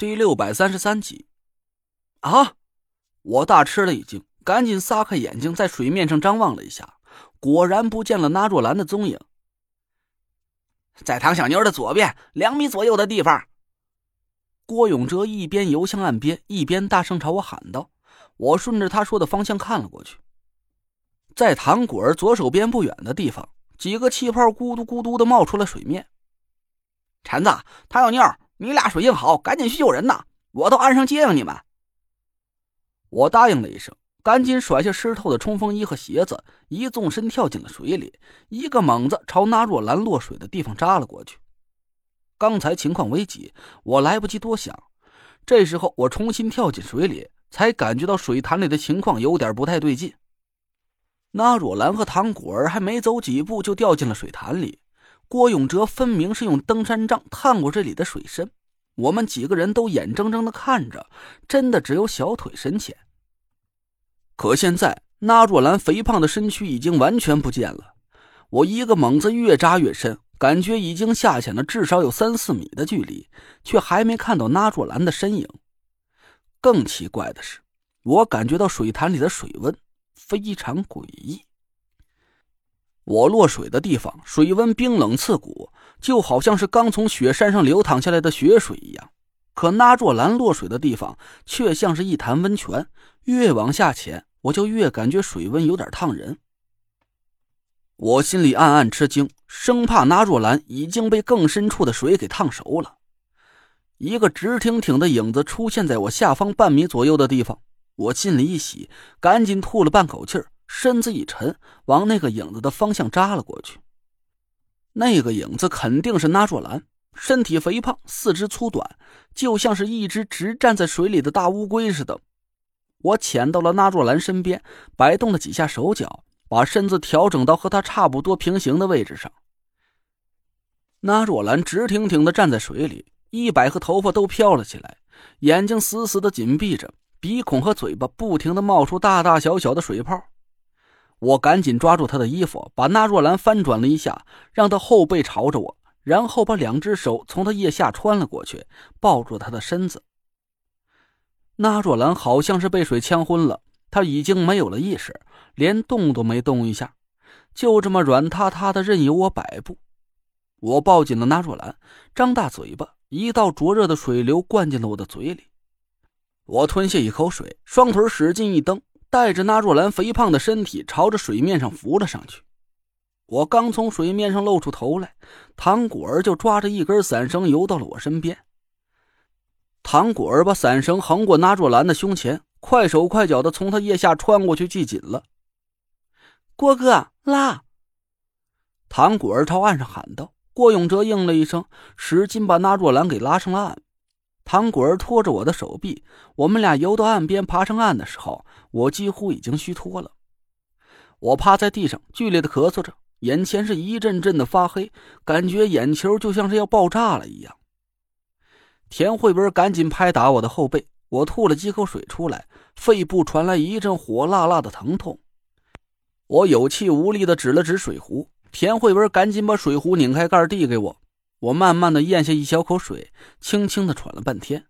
第六百三十三集。啊！我大吃了一惊，赶紧撒开眼睛在水面上张望了一下，果然不见了那若兰的踪影。在唐小妞的左边两米左右的地方。郭永哲一边游向岸边，一边大声朝我喊道：“我顺着他说的方向看了过去，在唐果儿左手边不远的地方，几个气泡咕嘟咕嘟的冒出了水面。陈子、唐小妞，你俩水性好，赶紧去救人呐！我到岸上接应你们。”我答应了一声，赶紧甩下湿透的冲锋衣和鞋子，一纵身跳进了水里，一个猛子朝那若兰落水的地方扎了过去。刚才情况危急，我来不及多想。这时候我重新跳进水里，才感觉到水潭里的情况有点不太对劲。那若兰和唐果儿还没走几步就掉进了水潭里，郭永哲分明是用登山杖探过这里的水深，我们几个人都眼睁睁的看着，真的只有小腿深浅。可现在那若兰肥胖的身躯已经完全不见了，我一个猛子越扎越深。感觉已经下潜了至少有三四米的距离，却还没看到那若兰的身影。更奇怪的是，我感觉到水潭里的水温非常诡异。我落水的地方水温冰冷刺骨，就好像是刚从雪山上流淌下来的雪水一样。可那若兰落水的地方却像是一潭温泉，越往下潜，我就越感觉水温有点烫人。我心里暗暗吃惊，生怕那若兰已经被更深处的水给烫熟了。一个直挺挺的影子出现在我下方半米左右的地方，我心里一喜，赶紧吐了半口气儿身子一沉，往那个影子的方向扎了过去。那个影子肯定是那若兰，身体肥胖，四肢粗短，就像是一只直站在水里的大乌龟似的。我潜到了那若兰身边，摆动了几下手脚。把身子调整到和他差不多平行的位置上。那若兰直挺挺的站在水里，衣摆和头发都飘了起来，眼睛死死的紧闭着，鼻孔和嘴巴不停的冒出大大小小的水泡。我赶紧抓住他的衣服，把那若兰翻转了一下，让他后背朝着我，然后把两只手从他腋下穿了过去，抱住他的身子。那若兰好像是被水呛昏了。他已经没有了意识，连动都没动一下，就这么软塌塌的任由我摆布。我抱紧了那若兰，张大嘴巴，一道灼热的水流灌进了我的嘴里。我吞下一口水，双腿使劲一蹬，带着那若兰肥胖的身体朝着水面上浮了上去。我刚从水面上露出头来，唐果儿就抓着一根伞绳游到了我身边。唐果儿把伞绳横过那若兰的胸前。快手快脚的从他腋下穿过去，系紧了。郭哥拉！唐果儿朝岸上喊道。郭永哲应了一声，使劲把那若兰给拉上了岸。唐果儿拖着我的手臂，我们俩游到岸边，爬上岸的时候，我几乎已经虚脱了。我趴在地上，剧烈的咳嗽着，眼前是一阵阵的发黑，感觉眼球就像是要爆炸了一样。田慧文赶紧拍打我的后背。我吐了几口水出来，肺部传来一阵火辣辣的疼痛。我有气无力的指了指水壶，田慧文赶紧把水壶拧开盖递给我。我慢慢的咽下一小口水，轻轻的喘了半天，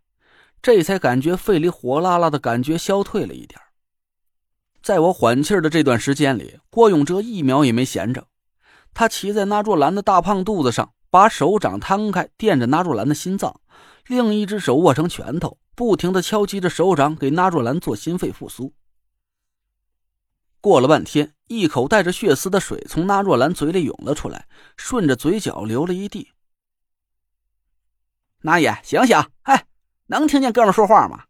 这才感觉肺里火辣辣的感觉消退了一点。在我缓气的这段时间里，郭永哲一秒也没闲着，他骑在那若兰的大胖肚子上，把手掌摊开垫着那若兰的心脏，另一只手握成拳头。不停的敲击着手掌，给那若兰做心肺复苏。过了半天，一口带着血丝的水从那若兰嘴里涌了出来，顺着嘴角流了一地。那也，醒醒！哎，能听见哥们说话吗？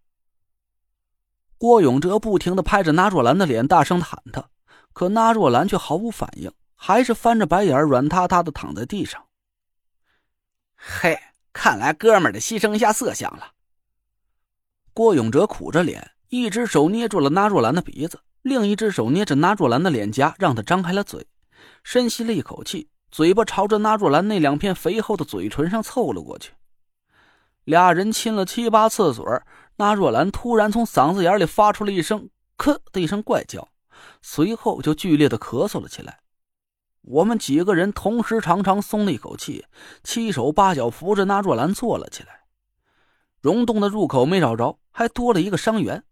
郭永哲不停的拍着那若兰的脸，大声的喊他，可那若兰却毫无反应，还是翻着白眼，软塌塌的躺在地上。嘿，看来哥们得牺牲一下色相了。郭永哲苦着脸，一只手捏住了那若兰的鼻子，另一只手捏着那若兰的脸颊，让她张开了嘴，深吸了一口气，嘴巴朝着那若兰那两片肥厚的嘴唇上凑了过去。俩人亲了七八次嘴那若兰突然从嗓子眼里发出了一声“咳”的一声怪叫，随后就剧烈的咳嗽了起来。我们几个人同时长长松了一口气，七手八脚扶着那若兰坐了起来。溶洞的入口没找着，还多了一个伤员。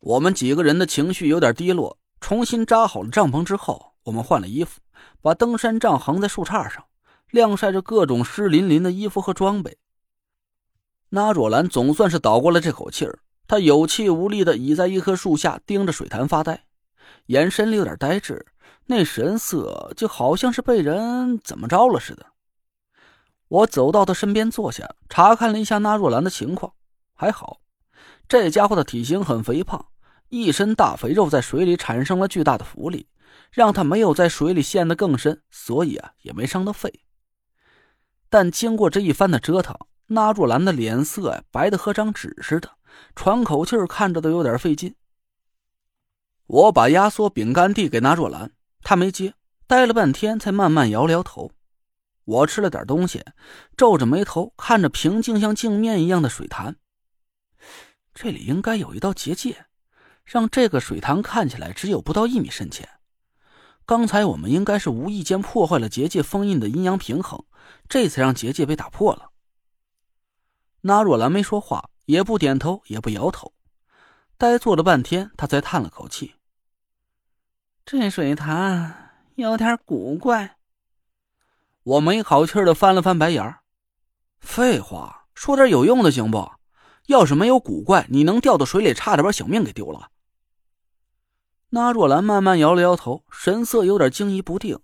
我们几个人的情绪有点低落。重新扎好了帐篷之后，我们换了衣服，把登山杖横在树杈上，晾晒着各种湿淋淋的衣服和装备。那若兰总算是倒过了这口气儿，她有气无力的倚在一棵树下，盯着水潭发呆，眼神里有点呆滞，那神色就好像是被人怎么着了似的。我走到他身边坐下，查看了一下那若兰的情况，还好，这家伙的体型很肥胖。一身大肥肉在水里产生了巨大的浮力，让他没有在水里陷得更深，所以啊也没伤到肺。但经过这一番的折腾，那若兰的脸色呀白的和张纸似的，喘口气看着都有点费劲。我把压缩饼干递给那若兰，她没接，待了半天才慢慢摇了摇头。我吃了点东西，皱着眉头看着平静像镜面一样的水潭，这里应该有一道结界。让这个水潭看起来只有不到一米深浅。刚才我们应该是无意间破坏了结界封印的阴阳平衡，这才让结界被打破了。那若兰没说话，也不点头，也不摇头，呆坐了半天，他才叹了口气：“这水潭有点古怪。”我没好气的翻了翻白眼儿：“废话，说点有用的行不？要是没有古怪，你能掉到水里，差点把小命给丢了。”那若兰慢慢摇了摇头，神色有点惊疑不定。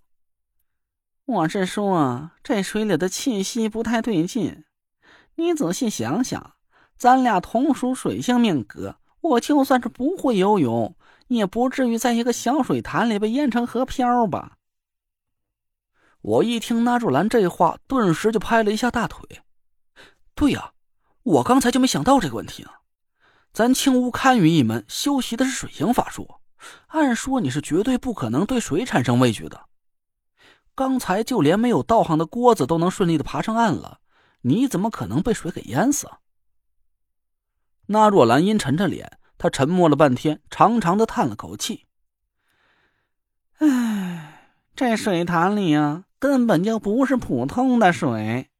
我是说，这水里的气息不太对劲。你仔细想想，咱俩同属水性命格，我就算是不会游泳，也不至于在一个小水潭里被淹成河漂吧？我一听那若兰这话，顿时就拍了一下大腿。对呀，我刚才就没想到这个问题呢。咱青乌堪舆一门修习的是水行法术。按说你是绝对不可能对水产生畏惧的。刚才就连没有道行的郭子都能顺利的爬上岸了，你怎么可能被水给淹死？那若兰阴沉着脸，她沉默了半天，长长的叹了口气：“唉，这水潭里啊，根本就不是普通的水，